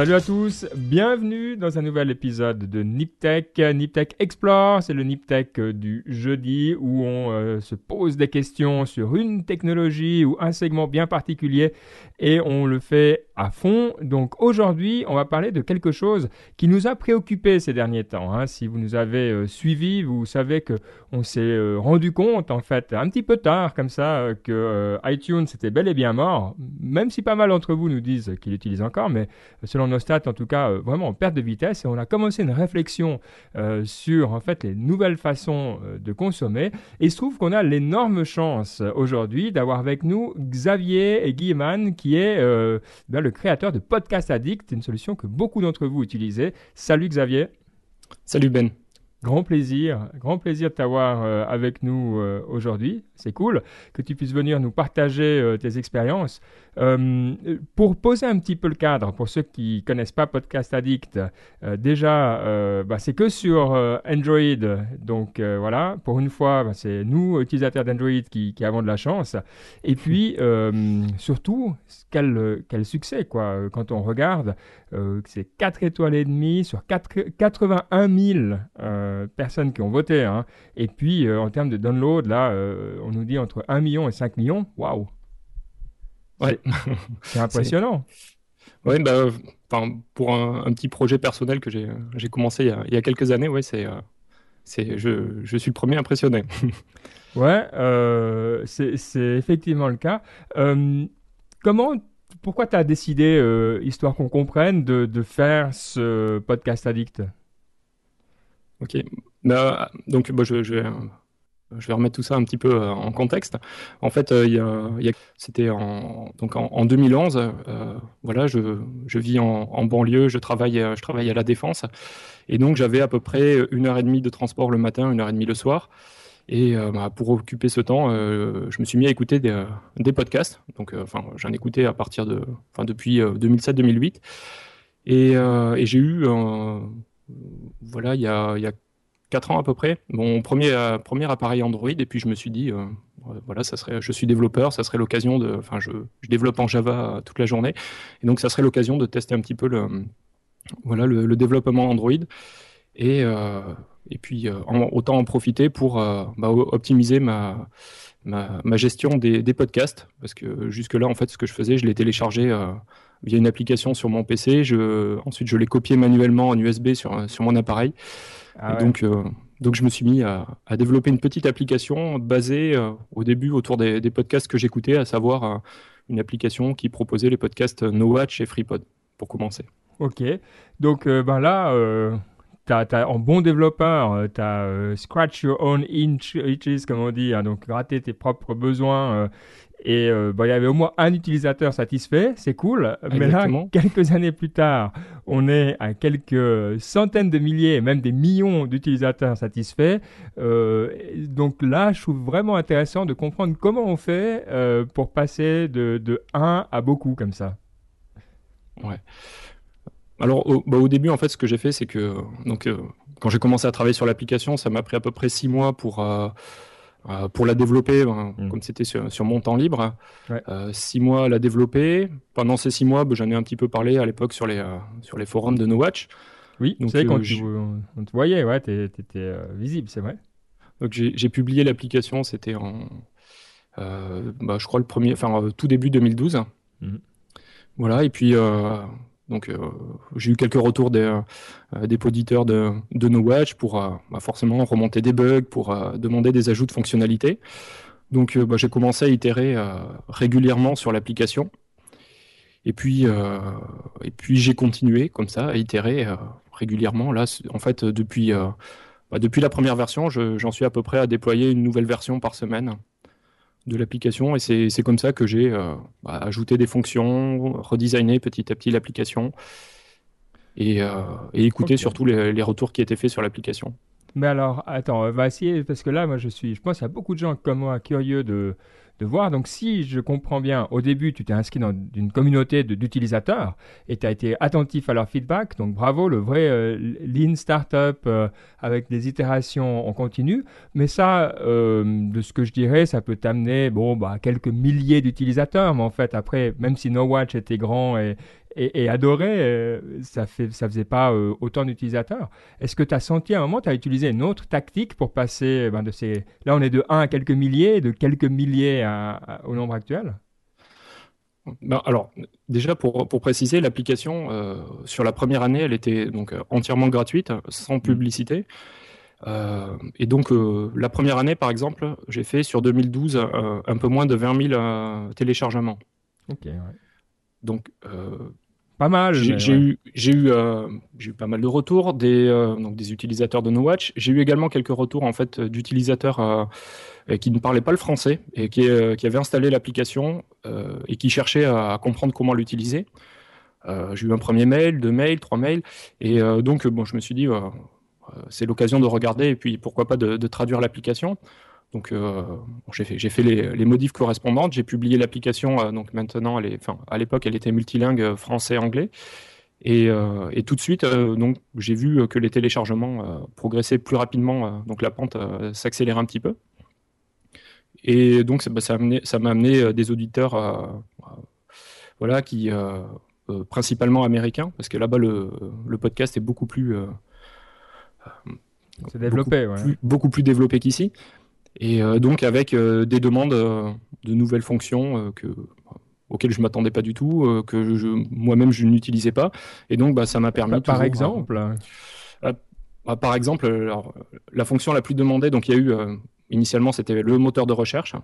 Salut à tous, bienvenue dans un nouvel épisode de NipTech. NipTech Explore, c'est le NipTech du jeudi où on euh, se pose des questions sur une technologie ou un segment bien particulier et on le fait à fond. Donc aujourd'hui, on va parler de quelque chose qui nous a préoccupé ces derniers temps. Hein. Si vous nous avez euh, suivis, vous savez que on s'est euh, rendu compte en fait un petit peu tard comme ça que iTunes était bel et bien mort, même si pas mal d'entre vous nous disent qu'il utilise encore, mais selon nos stats, en tout cas, euh, vraiment en perte de vitesse. Et on a commencé une réflexion euh, sur en fait les nouvelles façons euh, de consommer. Et il se trouve qu'on a l'énorme chance aujourd'hui d'avoir avec nous Xavier Guilleman, qui est ben, le créateur de Podcast Addict, une solution que beaucoup d'entre vous utilisez. Salut Xavier. Salut Ben. Grand plaisir, grand plaisir de t'avoir euh, avec nous euh, aujourd'hui. C'est cool que tu puisses venir nous partager euh, tes expériences. pour poser un petit peu le cadre, pour ceux qui connaissent pas Podcast Addict, déjà, bah, c'est que sur Android. Donc voilà, pour une fois, bah, c'est nous, utilisateurs d'Android, qui, qui, avons de la chance. Et puis, surtout, quel, quel succès, quoi, quand on regarde c'est 4 étoiles et demie sur 4, 81 000 euh, personnes qui ont voté. Hein. Et puis, euh, en termes de download, là, on nous dit entre 1 million et 5 millions. Waouh Ouais. C'est impressionnant. Oui, bah, pour un, petit projet personnel que j'ai commencé il y, a, quelques années, ouais, c'est, c'est, je, je, suis le premier impressionné. ouais, c'est effectivement le cas. comment pourquoi tu as décidé, euh, histoire qu'on comprenne, de, faire ce podcast addict? Ok. Bah, donc, bah, je, vais, remettre tout ça un petit peu euh, en contexte. En fait, euh, c'était en, donc en, 2011. voilà, je, vis en, banlieue, je travaille, à la Défense. Et donc, j'avais à peu près une heure et demie de transport le matin, une heure et demie le soir. Et euh, bah, pour occuper ce temps, euh, je me suis mis à écouter des, podcasts. Donc, euh, j'en ai écouté à partir de, depuis 2007-2008. Et, et j'ai eu, voilà, il y a, il y a 4 ans à peu près, mon premier, premier appareil Android. Et puis je me suis dit, voilà, ça serait, je suis développeur, ça serait l'occasion de, enfin, je, je, développe en Java toute la journée. Et donc, ça serait l'occasion de tester un petit peu le, voilà, le, développement Android. Et, et puis euh, autant en profiter pour euh, bah, optimiser ma, ma, gestion des, podcasts parce que jusque là en fait ce que je faisais je l'ai téléchargé euh, via une application sur mon PC je, ensuite je l'ai copié manuellement en USB sur, sur mon appareil ah donc donc je me suis mis à, développer une petite application basée au début autour des, podcasts que j'écoutais, à savoir une application qui proposait les podcasts No Watch et FreePod pour commencer. Ok, donc ben là, en bon développeur, euh, tu as euh, scratch your own itches, comme on dit, hein, donc gratter tes propres besoins. Euh, et bah, il y avait au moins un utilisateur satisfait, c'est cool. Mais là, quelques années plus tard, on est à quelques centaines de milliers, même des millions d'utilisateurs satisfaits. donc là, je trouve vraiment intéressant de comprendre comment on fait pour passer de, de 1 à beaucoup comme ça. Ouais. Alors bah, au, début en fait ce que j'ai fait c'est que donc euh, quand j'ai commencé à travailler sur l'application ça m'a pris à peu près six mois pour euh, euh, pour la développer hein, mm. comme c'était sur, mon temps libre six mois à la développer. Pendant ces six mois bah, j'en ai un petit peu parlé à l'époque sur les sur les forums de No Watch. Oui donc c'est quand on te voyait ouais t'étais visible c'est vrai. Donc j'ai publié l'application c'était en bah, je crois le premier enfin tout début 2012 mm. voilà et puis donc euh, j'ai eu quelques retours des, euh, de, de No pour euh, bah, forcément remonter des bugs, pour demander des ajouts de fonctionnalités. Donc bah, j'ai commencé à itérer régulièrement sur l'application. Et puis, j'ai continué comme ça à itérer régulièrement. Là, en fait, bah, depuis la première version, j'en suis à peu près à déployer une nouvelle version par semaine de l'application et c'est comme ça que j'ai euh, bah, ajouté des fonctions, redesigné petit à petit l'application et, euh, écouté surtout les, les, retours qui étaient faits sur l'application. Mais alors, attends, on va essayer parce que là, moi, je suis, je pense qu'il y a beaucoup de gens comme moi curieux de, de voir. Donc, si je comprends bien, au début, tu t'es inscrit dans une communauté d'utilisateurs et tu as été attentif à leur feedback. Donc, bravo, le vrai euh, lean startup euh, avec des itérations en continu. Mais ça, euh, de ce que je dirais, ça peut t'amener bon, bah, quelques milliers d'utilisateurs. Mais en fait, après, même si No Watch était grand et, et, adoré, ça fait ça faisait pas autant d'utilisateurs. Est-ce que tu as senti à un moment, tu as utilisé une autre tactique pour passer ben, de ces... Là, on est de 1 à quelques milliers, de quelques milliers au nombre actuel? Ben, alors, déjà pour, pour préciser, l'application sur la première année, elle était donc entièrement gratuite, sans mmh. publicité. Euh, et donc, euh, la première année, par exemple, j'ai fait sur 2012 euh, un peu moins de 20 000 téléchargements. Ok, ouais. Donc, pas mal. J'ai eu, eu, eu, pas mal de retours des, donc des utilisateurs de No Watch. J'ai eu également quelques retours en fait d'utilisateurs qui ne parlaient pas le français et qui, qui avaient installé l'application et qui cherchaient à, comprendre comment l'utiliser. j'ai eu un premier mail, deux mails, trois mails, et donc bon, je me suis dit euh, c'est l'occasion de regarder et puis pourquoi pas de, traduire l'application. Donc euh, j'ai fait, les, modifs correspondantes, j'ai publié l'application, euh, donc maintenant, elle est, à l'époque elle était multilingue français-anglais. Et, tout de suite, donc j'ai vu que les téléchargements progressaient plus rapidement, donc la pente s'accélère un petit peu. Et donc ça bah, m'a amené, des auditeurs, voilà, qui principalement américains, parce que là-bas le, podcast est beaucoup plus c'est développé, beaucoup, plus, beaucoup plus développé qu'ici. Et euh, donc avec euh, des demandes euh, de nouvelles fonctions que, auxquelles je m'attendais pas du tout, que je, moi-même je n'utilisais pas. Et donc bah, ça m'a permis. Par, exemple bah, Par exemple, alors, la fonction la plus demandée, donc il y a eu initialement c'était le moteur de recherche.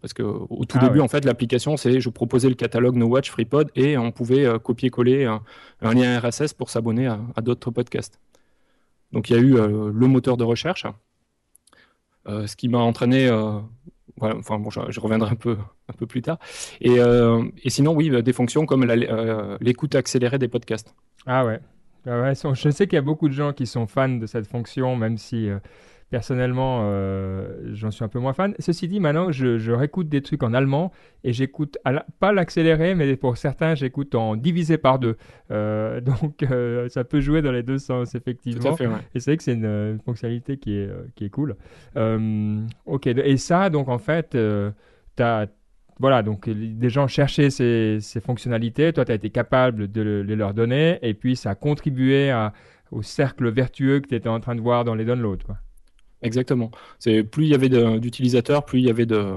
parce que au tout ah début, en fait, l'application, c'est je proposais le catalogue No Watch FreePod et on pouvait copier-coller un, lien RSS pour s'abonner à d'autres podcasts. Donc il y a eu euh, le moteur de recherche, euh, ce qui m'a entraîné euh, enfin bon, je, reviendrai un peu, un peu plus tard. Et, et sinon, oui, des fonctions comme l'écoute accélérée des podcasts. Ah ouais. Ah ouais je sais qu'il y a beaucoup de gens qui sont fans de cette fonction, même si Personnellement, euh, j'en suis un peu moins fan. Ceci dit, maintenant, je, réécoute des trucs en allemand et j'écoute pas l'accéléré, mais pour certains, j'écoute en divisé par deux. Euh, donc, euh, ça peut jouer dans les deux sens, effectivement. Et c'est vrai que c'est une, fonctionnalité qui est, qui est cool. ok, et ça, donc en fait, tu as voilà, donc des gens cherchaient ces, ces fonctionnalités, toi tu as été capable de les leur donner, et puis ça a contribué à, au cercle vertueux que tu étais en train de voir dans les downloads. Quoi. Exactement. C'est plus il y avait d'utilisateurs, plus il y avait de,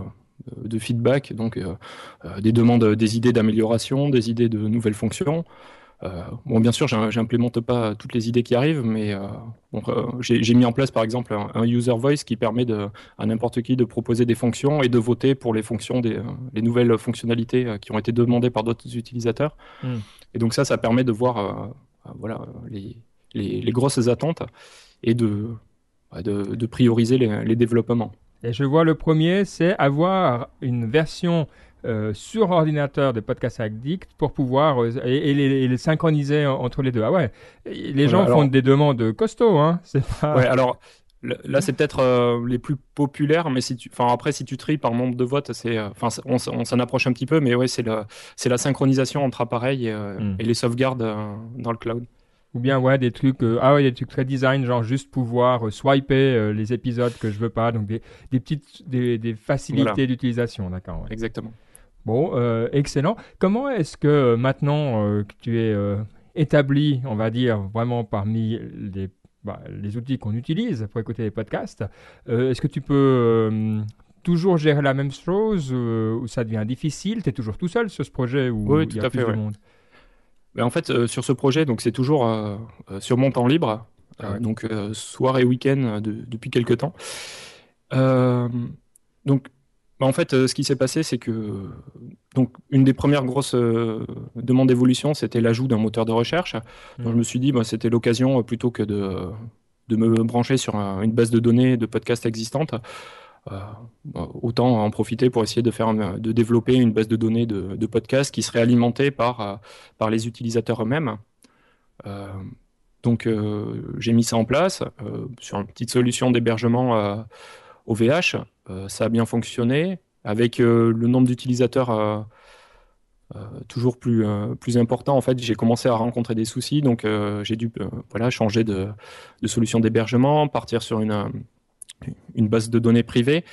de feedback, donc euh, euh, des demandes, des idées d'amélioration, des idées de nouvelles fonctions. Euh, bon, bien sûr, j'implémente pas toutes les idées qui arrivent, mais j'ai mis en place par exemple un, user voice qui permet de, à n'importe qui de proposer des fonctions et de voter pour les fonctions des les nouvelles fonctionnalités qui ont été demandées par d'autres utilisateurs. Hmm. Et donc ça, ça permet de voir voilà les, les, les grosses attentes et de de, prioriser les, développements. Et je vois le premier, c'est avoir une version euh, sur ordinateur de Podcast Addict pour pouvoir euh, et, les, synchroniser entre les deux. Ah ouais, les gens font des demandes costauds, hein. Ouais, alors là c'est peut-être euh, les plus populaires, mais si tu, enfin après si tu tries par nombre de votes, c'est, enfin on, s'en approche un petit peu, mais ouais c'est c'est la synchronisation entre appareils et, hmm. et les sauvegardes dans le cloud. Ou bien, ouais, des trucs, euh, ah ouais, des trucs très design, genre juste pouvoir euh, swiper euh, les épisodes que je veux pas. Donc, des, des petites, des, des facilités d'utilisation, d'accord. Exactement. Bon, excellent. Comment est-ce que maintenant que tu es établi, on va dire, vraiment parmi les, bah, les outils qu'on utilise pour écouter les podcasts, est-ce que tu peux toujours gérer la même chose ou ça devient difficile? Tu es toujours tout seul sur ce projet ou Oui, tout à fait. Monde? En fait, euh, sur ce projet, donc c'est toujours euh, euh, sur mon temps libre, ah donc soir et week-end depuis quelques temps. donc, bah, en fait, ce qui s'est passé, c'est que donc une des premières grosses demandes d'évolution, c'était l'ajout d'un moteur de recherche. Donc, je me suis dit, bah, c'était l'occasion plutôt que de, de me brancher sur une base de données de podcasts existantes autant en profiter pour essayer de, faire, de développer une base de données de, podcasts qui serait alimentée par, euh, par les utilisateurs eux-mêmes. Euh, donc j'ai mis ça en place sur une petite solution d'hébergement OVH. ça a bien fonctionné. Avec le nombre d'utilisateurs toujours plus, plus important, en fait, j'ai commencé à rencontrer des soucis. Donc j'ai dû voilà, changer de, de solution d'hébergement, partir sur une une base de données privée.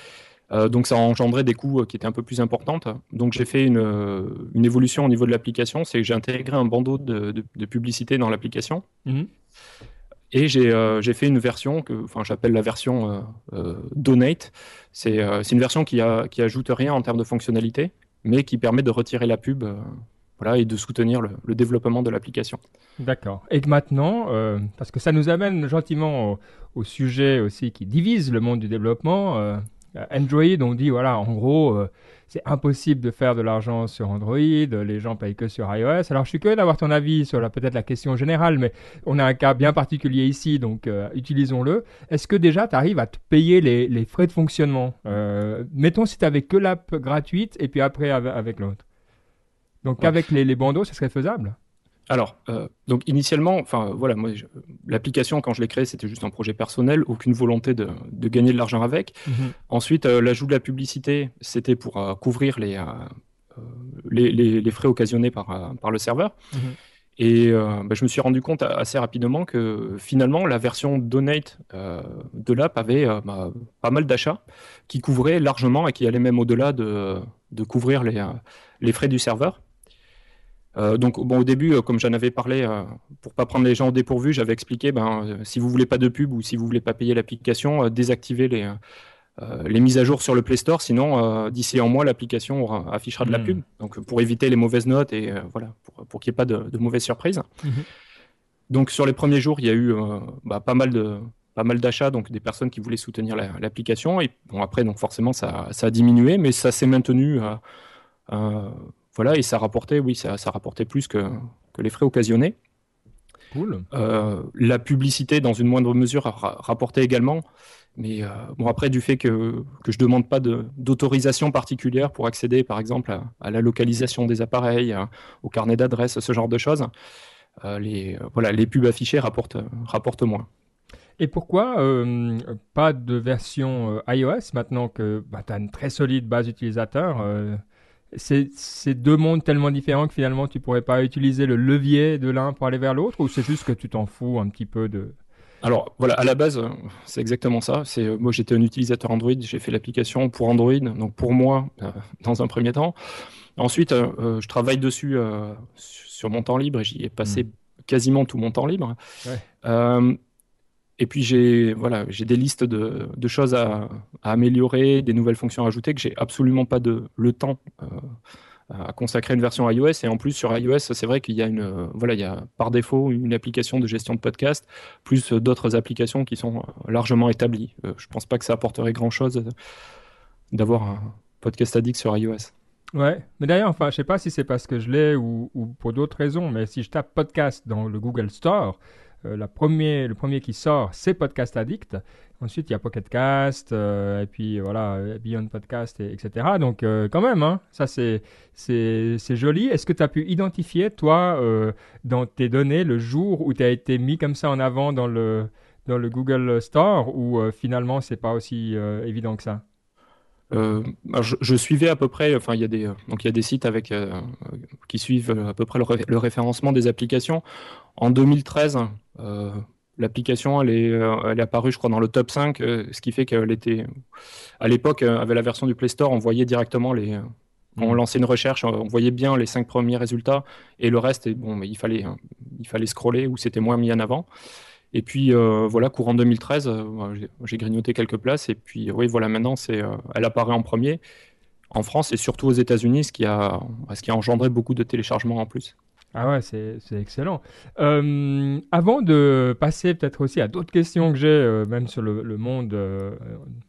donc ça a engendré des coûts qui étaient un peu plus importants. Donc j'ai fait une, une, évolution au niveau de l'application, c'est que j'ai intégré un bandeau de, de, publicité dans l'application. Mhm. Et j'ai fait une version que enfin, j'appelle la version Donate. C'est une version qui, a, qui ajoute rien en termes de fonctionnalité, mais qui permet de retirer la pub et de soutenir le, développement de l'application. D'accord. Et maintenant, euh, parce que ça nous amène gentiment au, sujet aussi qui divise le monde du développement, euh, Android, on dit, voilà, en gros, euh, c'est impossible de faire de l'argent sur Android, les gens payent que sur iOS. Alors, je suis curieux d'avoir ton avis sur peut-être la question générale, mais on a un cas bien particulier ici, donc utilisons-le. Est-ce que déjà, tu arrives à te payer les, frais de fonctionnement? Mettons si tu n'avais que l'app gratuite et puis après avec l'autre. Donc avec les, les, bandeaux, ça serait faisable? Alors, euh, donc initialement, enfin voilà, moi l'application quand je l'ai créée, c'était juste un projet personnel, aucune volonté de, de gagner de l'argent avec. Mhm. Ensuite, euh, l'ajout de la publicité, c'était pour euh, couvrir les, les, les, frais occasionnés par, par le serveur. Mhm. Et bah, je me suis rendu compte assez rapidement que finalement la version Donate de l'app avait bah, pas mal d'achats qui couvraient largement et qui allaient même au-delà de, de couvrir les, les frais du serveur. Euh, donc, bon, au début, euh, comme j'en avais parlé, euh, pour pas prendre les gens au dépourvu, j'avais expliqué, ben, si vous voulez pas de pub ou si vous voulez pas payer l'application, désactivez les, les mises à jour sur le Play Store. Sinon, d'ici un mois, l'application affichera de la hmm. pub. Donc, pour éviter les mauvaises notes et voilà, pour, pour qu'il n'y ait pas de, mauvaises surprises. Hmm. Donc, sur les premiers jours, il y a eu bah, pas mal de pas mal d'achats, donc des personnes qui voulaient soutenir l'application. et bon, après, donc forcément, ça, ça a diminué, mais ça s'est maintenu. Voilà, et ça rapportait, oui, ça, ça rapportait plus que, que les frais occasionnés. Cool. Euh, la publicité, dans une moindre mesure, rapportait également. Mais euh, bon, après, du fait que, que je ne demande pas d'autorisation particulière pour accéder, par exemple, à, la localisation des appareils, au carnet d'adresses, ce genre de choses, euh, les, voilà, les pubs affichées rapportent, rapportent moins. Et pourquoi pas de version iOS maintenant que bah, tu as une très solide base utilisateur c'est deux mondes tellement différents que finalement tu pourrais pas utiliser le levier de l'un pour aller vers l'autre ou c'est juste que tu t'en fous un petit peu de alors voilà, à la base, c'est exactement ça. C'est euh, moi j'étais un utilisateur Android, j'ai fait l'application pour Android, donc pour moi euh, dans un premier temps. Ensuite, euh, je travaille dessus sur mon temps libre et j'y ai passé hmm. quasiment tout mon temps libre. Ouais. Et puis j'ai voilà, j'ai des listes de, de choses à, à, améliorer, des nouvelles fonctions à ajouter que j'ai absolument pas de, le temps euh, à consacrer une version iOS. Et en plus sur iOS, c'est vrai qu'il y a une voilà, il y a par défaut une application de gestion de podcast, plus d'autres applications qui sont largement établies. Euh, je pense pas que ça apporterait grand chose d'avoir un podcast addict sur iOS. Ouais, mais d'ailleurs, enfin, je sais pas si c'est parce que je l'ai ou, ou, pour d'autres raisons, mais si je tape podcast dans le Google Store, euh, premier, le premier qui sort, c'est Podcast Addict. Ensuite, il y a Pocket Cast, euh, et puis voilà, Beyond Podcast, etc. Donc, euh, quand même, hein, ça c'est joli. Est-ce que tu as pu identifier, toi, dans tes données, le jour où tu as été mis comme ça en avant dans le, dans le Google Store, ou finalement, c'est pas aussi évident que ça? Je, suivais à peu près, enfin il y a des donc il y a des sites avec qui suivent à peu près le, référencement des applications. En 2013, euh, l'application, elle est, euh, elle est apparue, je crois, dans le top 5, euh, ce qui fait qu'elle était, à l'époque, avec la version du Play Store, on voyait directement les, on mm. lançait une recherche, on voyait bien les cinq premiers résultats et le reste, bon, mais il fallait, il fallait scroller ou c'était moins mis en avant. Et puis voilà, courant 2013, j'ai grignoté quelques places et puis oui, voilà, maintenant c'est, elle apparaît en premier en France et surtout aux États-Unis, ce qui a, ce qui a engendré beaucoup de téléchargements en plus. Ah ouais, c'est excellent. Euh, avant de passer peut-être aussi à d'autres questions que j'ai, euh, même sur le, monde euh,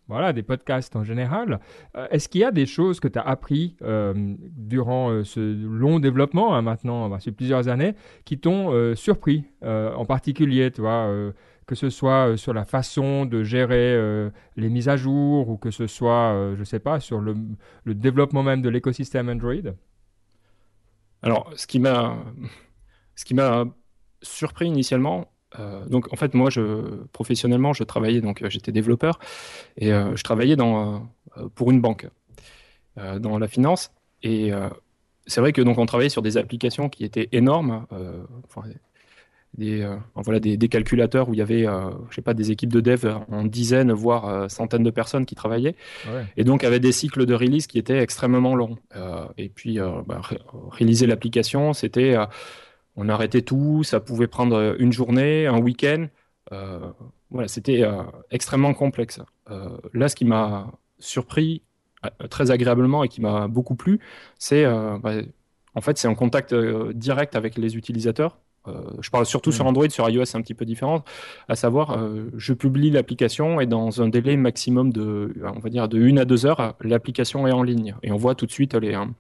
voilà, des podcasts en général, est-ce qu'il y a des choses que tu as appris durant ce long développement, hein, maintenant, bah, plusieurs années, qui t'ont surpris, en particulier, tu que ce soit sur la façon de gérer les mises à jour ou que ce soit, je ne sais pas, sur le développement même de l'écosystème Android? Alors, ce qui m'a, ce qui m'a surpris initialement, euh, donc en fait moi, je, professionnellement, je travaillais donc j'étais développeur et euh, je travaillais dans euh, pour une banque dans la finance et c'est vrai que donc on travaillait sur des applications qui étaient énormes. Des, voilà, des, calculateurs où il y avait, je sais pas, des équipes de dev en dizaines, voire centaines de personnes qui travaillaient. Et donc, avait des cycles de release qui étaient extrêmement longs. et puis, bah, réaliser l'application, c'était, on arrêtait tout, ça pouvait prendre une journée, un week-end. voilà, c'était extrêmement complexe. là, ce qui m'a surpris très agréablement et qui m'a beaucoup plu, c'est bah, en fait c'est en contact direct avec les utilisateurs. Euh, je parle surtout sur mm. Android, sur iOS c'est un petit peu différent, à savoir euh, je publie l'application et dans un délai maximum de, on va dire de 1 à 2 heures, l'application est en ligne et on voit tout de suite les, hein,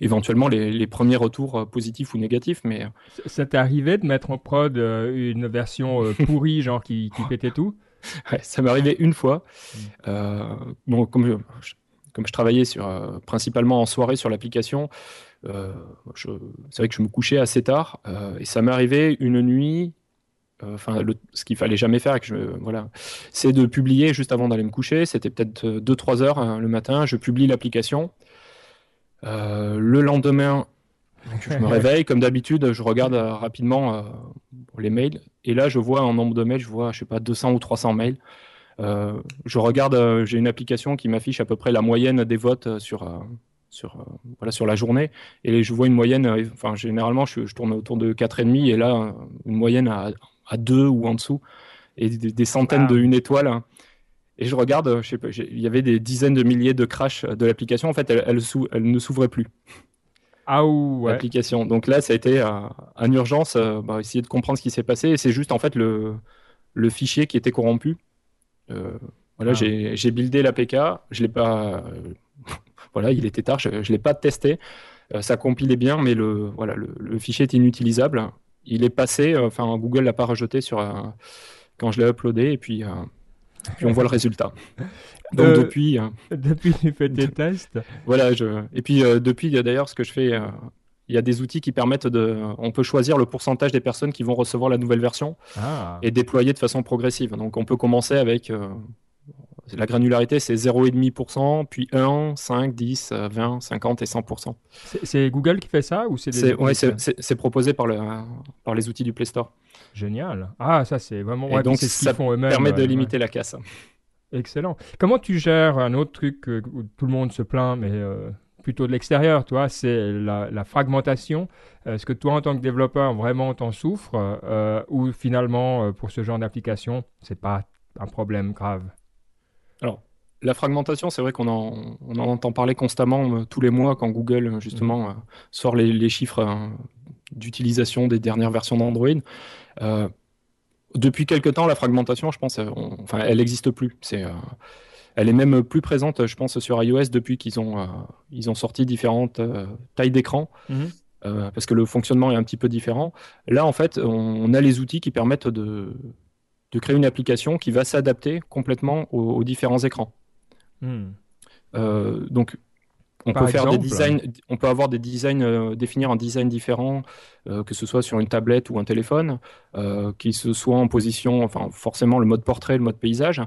éventuellement les, premiers retours euh, positifs ou négatifs. Mais ça t'est arrivé de mettre en prod une version pourrie, genre qui, qui pétait tout? Ça m'est arrivé une fois. Mm. bon, comme je, comme je travaillais sur, principalement en soirée sur l'application, euh, c'est vrai que je me couchais assez tard euh, et ça m'est arrivé une nuit. Euh, enfin, ce qu'il fallait jamais faire, que voilà, c'est de publier juste avant d'aller me coucher. C'était peut-être 2-3 heures hein, le matin. Je publie l'application. le lendemain, je me réveille, comme d'habitude, je regarde rapidement les mails. Et là, je vois un nombre de mails, je vois, je sais pas, 200 ou 300 mails. je regarde, j'ai une application qui m'affiche à peu près la moyenne des votes sur, sur, euh, voilà, sur la journée. Et je vois une moyenne, euh, enfin, généralement, je, tourne autour de 4,5 et là, une moyenne à, à 2 ou en dessous. Et des, centaines de une étoile. Et je regarde, je sais pas, il y avait des dizaines de milliers de crashs de l'application. En fait, elle, elle, ne s'ouvrait plus. Ah ouais. L'application. Donc là, ça a été en urgence, euh, bah, essayer de comprendre ce qui s'est passé. Et c'est juste en fait le, le fichier qui était corrompu. voilà, ah. j'ai buildé l'APK, je l'ai pas, voilà, il était tard, je ne l'ai pas testé. Euh, ça compilait bien, mais le, voilà, le, fichier est inutilisable. Il est passé, euh, enfin Google l'a pas rejeté sur, euh, quand je l'ai uploadé, et puis, puis on voit le résultat. Donc depuis. depuis, tu fais des tests? Voilà, je, et puis depuis, d'ailleurs, ce que je fais, il y a des outils qui permettent de. On peut choisir le pourcentage des personnes qui vont recevoir la nouvelle version ah. et déployer de façon progressive. Donc on peut commencer avec la granularité, c'est 0,5%, puis 1, 5, 10, 20, 50 et 100%. C'est Google qui fait ça ou c'est C'est proposé par, le, par les outils du Play Store. Génial. Ah, ça c'est vraiment... Ouais, donc ça permet de limiter la casse. Excellent. Comment tu gères un autre truc où tout le monde se plaint, mais euh, plutôt de l'extérieur, toi, c'est la, fragmentation. Est-ce que toi, en tant que développeur, vraiment t'en souffres euh, ou finalement, euh, pour ce genre d'application, c'est pas un problème grave? La fragmentation, c'est vrai qu'on en, entend parler constamment euh, tous les mois quand Google, euh, justement, euh, sort les, chiffres d'utilisation des dernières versions d'Android. depuis quelque temps, la fragmentation, je pense, enfin, elle n'existe plus. C'est, elle est même plus présente, je pense, sur iOS depuis qu'ils ont, ils ont sorti différentes tailles d'écran. Mhm. parce que le fonctionnement est un petit peu différent. Là, en fait, on a les outils qui permettent de, de créer une application qui va s'adapter complètement aux, différents écrans. Hmm. Euh, donc, on peut faire des designs, on peut avoir des designs, euh, définir un design différent, euh, que ce soit sur une tablette ou un téléphone, qui se soit en position, enfin forcément le mode portrait, le mode paysage.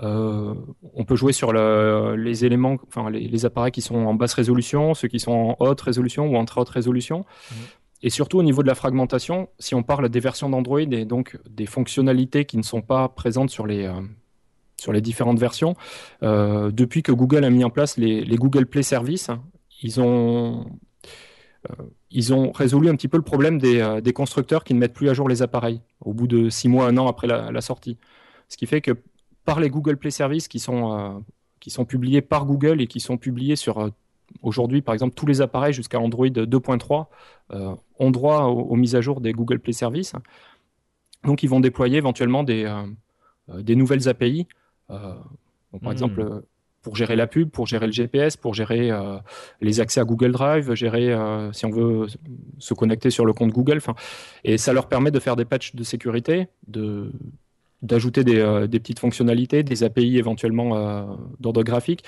on peut jouer sur les éléments, enfin les, appareils qui sont en basse résolution, ceux qui sont en haute résolution ou en très haute résolution. Hmm. Et surtout au niveau de la fragmentation, si on parle des versions d'Android et donc des fonctionnalités qui ne sont pas présentes sur les, sur les différentes versions, euh, depuis que Google a mis en place les, Google Play Services, ils ont, euh, ils ont résolu un petit peu le problème des, des, constructeurs qui ne mettent plus à jour les appareils au bout de six mois, un an après la, sortie. Ce qui fait que par les Google Play Services qui sont, qui sont publiés par Google et qui sont publiés sur Aujourd'hui, par exemple, tous les appareils jusqu'à Android 2.3 euh, ont droit aux, mises à jour des Google Play Services. Donc, ils vont déployer éventuellement des, euh, euh, des nouvelles API. Par hmm. exemple, pour gérer la pub, pour gérer le GPS, pour gérer les accès à Google Drive, gérer si on veut se connecter sur le compte Google. Et ça leur permet de faire des patchs de sécurité, de d'ajouter des, des, petites fonctionnalités, des API éventuellement d'ordre graphique,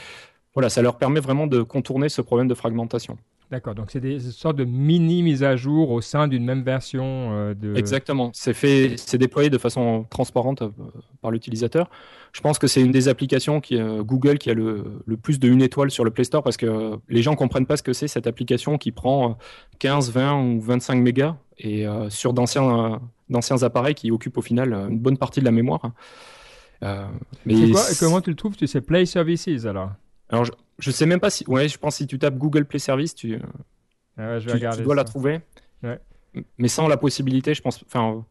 voilà, ça leur permet vraiment de contourner ce problème de fragmentation. D'accord, donc c'est des sortes de mini mises à jour au sein d'une même version euh, de. Exactement, c'est fait, c'est déployé de façon transparente euh, par l'utilisateur. Je pense que c'est une des applications qui euh, Google qui a le, le, plus de une étoile sur le Play Store parce que les gens comprennent pas ce que c'est cette application qui prend 15, 20 ou 25 mégas et sur d'anciens d'anciens appareils qui occupent au final une bonne partie de la mémoire. mais quoi, comment tu le trouves Tu sais Play Services alors? Alors, je, sais même pas si. Ouais, je pense que si tu tapes Google Play Service, tu, ah je vais tu, dois la trouver. Mais sans la possibilité, je pense. Enfin,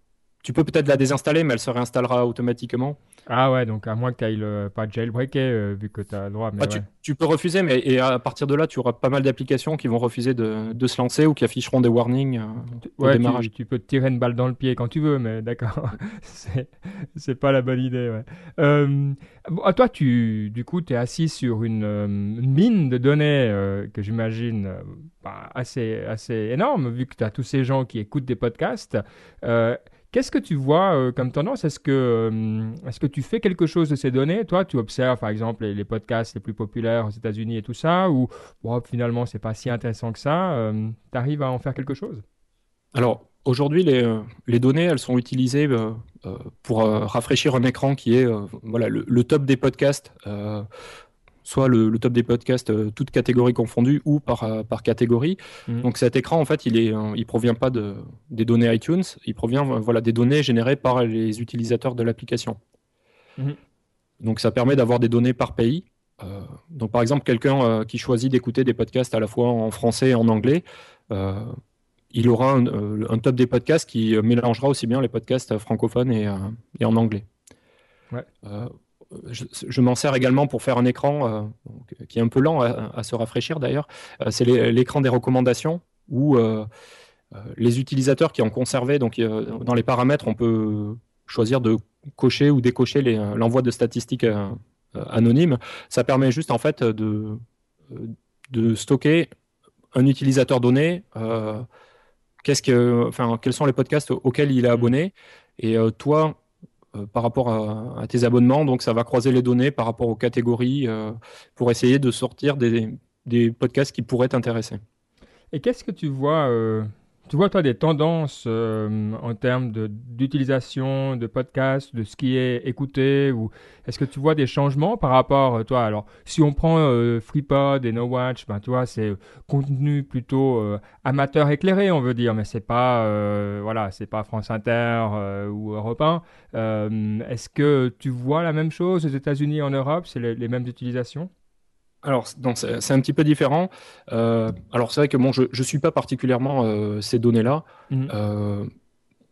tu peux peut-être la désinstaller, mais elle se réinstallera automatiquement. Ah ouais, donc à moins que tu ailles le, pas jailbreaker, euh, vu que tu as le droit. Mais ah, tu, peux refuser, mais et à partir de là, tu auras pas mal d'applications qui vont refuser de, de, se lancer ou qui afficheront des warnings euh, au démarrage. Tu, tu, peux te tirer une balle dans le pied quand tu veux, mais d'accord, c'est pas la bonne idée. Ouais. Euh, toi, tu, du coup, tu es assis sur une, euh, mine de données que j'imagine bah, assez, assez énorme, vu que tu as tous ces gens qui écoutent des podcasts. Qu'est-ce que tu vois euh, comme tendance? Est-ce que, euh, est que tu fais quelque chose de ces données? Toi, tu observes par exemple les, podcasts les plus populaires aux États-Unis et tout ça, ou bon, finalement, c'est pas si intéressant que ça euh, Tu arrives à en faire quelque chose? Alors, aujourd'hui, les, données, elles sont utilisées pour rafraîchir un écran qui est voilà, le, top des podcasts soit le, top des podcasts, euh, toutes catégories confondues, ou par, euh, par catégorie. Mhm. Donc cet écran, en fait, il est, euh, il provient pas de, des données iTunes, il provient voilà, des données générées par les utilisateurs de l'application. Mhm. Donc ça permet d'avoir des données par pays. donc par exemple, quelqu'un qui choisit d'écouter des podcasts à la fois en français et en anglais, il aura un, top des podcasts qui mélangera aussi bien les podcasts francophones et, et en anglais. Ouais je, m'en sers également pour faire un écran euh, qui est un peu lent à, se rafraîchir d'ailleurs. Euh, c'est l'écran des recommandations où euh, les utilisateurs qui ont conservé, donc dans les paramètres, on peut choisir de cocher ou décocher l'envoi de statistiques anonymes. Ça permet juste en fait de, stocker un utilisateur donné. enfin, quels sont les podcasts auxquels il est abonné et toi par rapport à, tes abonnements. Donc, ça va croiser les données par rapport aux catégories euh, pour essayer de sortir des, des podcasts qui pourraient t'intéresser. Et qu'est-ce que tu vois euh, tu vois, toi, des tendances euh, en termes d'utilisation de, podcasts, de ce qui est écouté ou Est-ce que tu vois des changements par rapport, euh, toi Alors, si on prend euh, FreePod et NoWatch, ben, toi, c'est contenu plutôt amateur éclairé, on veut dire, mais c'est pas, voilà, c'est pas France Inter ou Europe 1. Est-ce que tu vois la même chose aux États-Unis et en Europe? C'est les mêmes utilisations? Alors, c'est un petit peu différent. Euh, alors, c'est vrai que bon, je ne suis pas particulièrement euh, ces données-là. Mhm. Euh,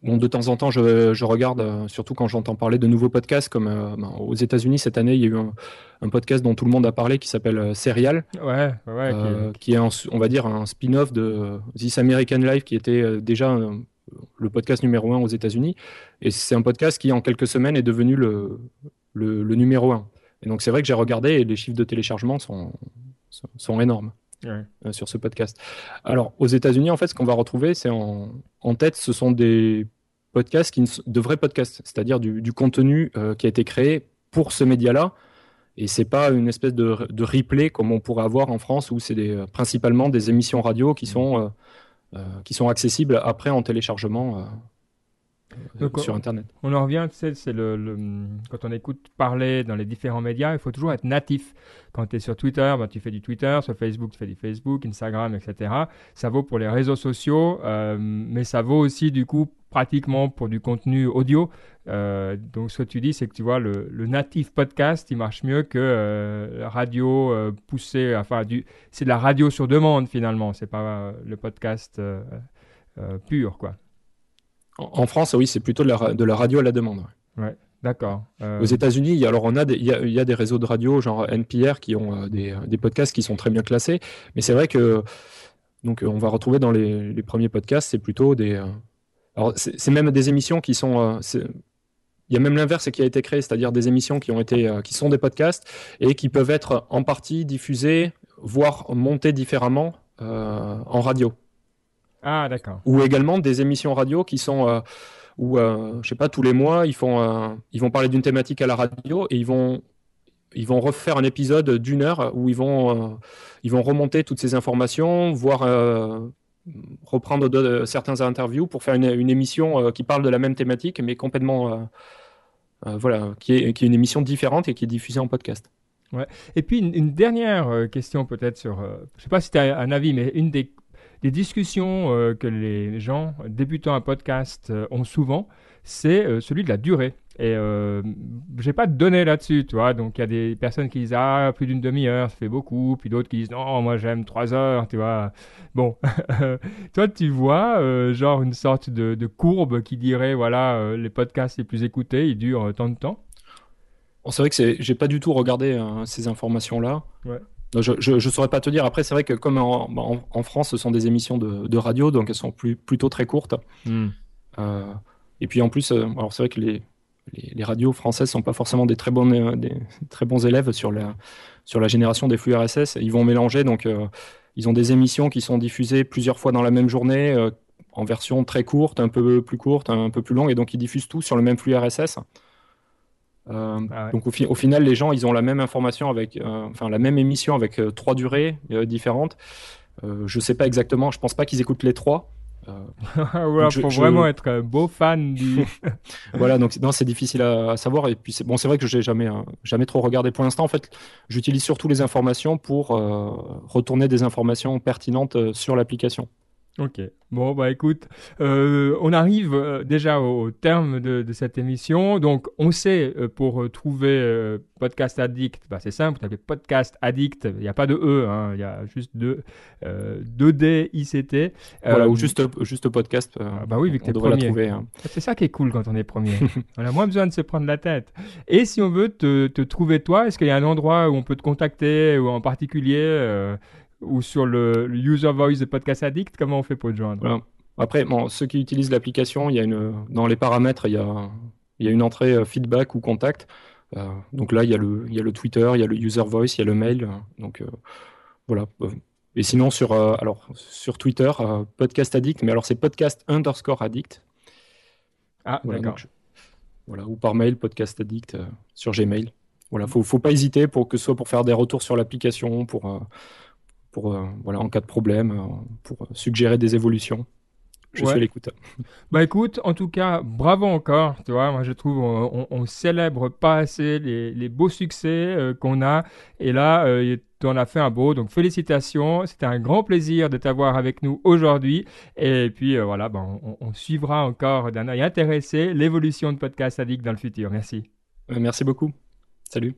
bon, de temps en temps, je, je regarde, surtout quand j'entends parler de nouveaux podcasts, comme ben, aux États-Unis cette année, il y a eu un, podcast dont tout le monde a parlé qui s'appelle Serial, ouais, ouais, qui, est, on va dire, un spin-off de This American Life, qui était déjà le podcast numéro un aux États-Unis. Et c'est un podcast qui, en quelques semaines, est devenu le, le, le numéro un. Et donc c'est vrai que j'ai regardé et les chiffres de téléchargement sont, sont, énormes euh, sur ce podcast. Alors aux États-Unis, en fait, ce qu'on va retrouver, c'est en, en, tête, ce sont des podcasts, qui de vrais podcasts, c'est-à-dire du, contenu euh, qui a été créé pour ce média-là. Et c'est pas une espèce de, de, replay comme on pourrait avoir en France où c'est euh, principalement des émissions radio qui sont, qui sont accessibles après en téléchargement sur Internet. On en revient, tu sais, c'est le, quand on écoute parler dans les différents médias, il faut toujours être natif. Quand tu es sur Twitter, ben, tu fais du Twitter, sur Facebook, tu fais du Facebook, Instagram, etc. Ça vaut pour les réseaux sociaux, euh, mais ça vaut aussi du coup pratiquement pour du contenu audio. Euh, donc ce que tu dis, c'est que tu vois, le, le natif podcast, il marche mieux que euh, la radio poussée, enfin, du, c'est de la radio sur demande finalement, c'est pas le podcast pur, quoi. En France, oui, c'est plutôt de la, radio à la demande. Ouais, d'accord. Euh, Aux États-Unis, alors on a il y, a des réseaux de radio genre NPR qui ont euh, des, podcasts qui sont très bien classés, mais c'est vrai que donc on va retrouver dans les, premiers podcasts, c'est plutôt des euh, alors c'est même des émissions qui sont il y a même l'inverse qui a été créé, c'est-à-dire des émissions qui ont été qui sont des podcasts et qui peuvent être en partie diffusées, voire montées différemment en radio. Ah, d'accord. Ou également des émissions radio qui sont euh, où, euh, je sais pas, tous les mois, ils, font, euh, ils vont parler d'une thématique à la radio et ils vont, ils vont refaire un épisode d'une heure où ils vont, ils vont remonter toutes ces informations, voire reprendre de, certains interviews pour faire une, émission qui parle de la même thématique, mais complètement, voilà, qui est, qui est une émission différente et qui est diffusée en podcast. Ouais. Et puis une, dernière question peut-être sur, je ne sais pas si tu as un avis, mais une des, des discussions que les gens débutant un podcast ont souvent, c'est celui de la durée. Et euh, j'ai pas de données là-dessus, tu vois. Donc il y a des personnes qui disent ah plus d'une demi-heure, ça fait beaucoup, puis d'autres qui disent non, moi j'aime trois heures, tu vois. Bon, toi tu vois euh, genre une sorte de, courbe qui dirait voilà euh, les podcasts les plus écoutés, ils durent euh, tant de temps? Bon, c'est vrai que j'ai pas du tout regardé hein, ces informations-là. Ouais. Je, je, saurais pas te dire. Après, c'est vrai que comme en, bah, en, France, ce sont des émissions de, de, radio, donc elles sont plus, plutôt très courtes. Hmm. et puis en plus, alors c'est vrai que les, les, radios françaises sont pas forcément des très bons, euh, des très bons élèves sur la, sur la génération des flux RSS. Ils vont mélanger, donc euh, ils ont des émissions qui sont diffusées plusieurs fois dans la même journée, euh, en version très courte, un peu plus courte, un peu plus longue, et donc ils diffusent tout sur le même flux RSS. Ah donc au, au, final, les gens, ils ont la même information avec, enfin la même émission avec trois durées différentes. je sais pas exactement, je pense pas qu'ils écoutent les trois. Euh, il faut vraiment être un beau fan du. voilà, donc non, c'est difficile à, savoir. Et puis, bon, c'est vrai que j'ai jamais, euh, jamais trop regardé pour l'instant. En fait, j'utilise surtout les informations pour euh, retourner des informations pertinentes sur l'application. Ok. Bon, bah écoute, euh, on arrive euh, déjà au, terme de, cette émission. Donc, on sait euh, pour trouver Podcast Addict, bah, c'est simple, vous tapez Podcast Addict, il n'y a pas de E, hein, il y a juste deux, 2D ICT. Voilà, ou juste, juste podcast. Ah, bah oui, vu que tu es premier. Trouver, hein. C'est ça qui est cool quand on est premier. on a moins besoin de se prendre la tête. Et si on veut te, te trouver toi, est-ce qu'il y a un endroit où on peut te contacter ou en particulier ou sur le, user voice de Podcast Addict Comment on fait pour te joindre? Après, bon, ceux qui utilisent l'application, il y a une, dans les paramètres, il y a, il y a une entrée euh, feedback ou contact. Euh, donc là, il y, a le, il y a le Twitter, il y a le user voice, il y a le mail. Donc euh, voilà. Et sinon, sur, alors, sur Twitter, Podcast Addict, mais alors c'est podcast underscore addict. Ah, d'accord. Voilà, ou par mail, Podcast Addict sur Gmail. Voilà, faut, faut pas hésiter pour que ce soit pour faire des retours sur l'application, pour pour, euh, voilà, en cas de problème, euh, pour suggérer des évolutions. Je suis à l'écoute. Bah écoute, en tout cas, bravo encore. Tu vois, moi je trouve on, on, célèbre pas assez les, les beaux succès euh, qu'on a. Et là, tu en as fait un beau. Donc félicitations. C'était un grand plaisir de t'avoir avec nous aujourd'hui. Et puis voilà, bah, on, on, suivra encore d'un œil intéressé l'évolution de Podcast Addict dans le futur. Merci. merci beaucoup. Salut.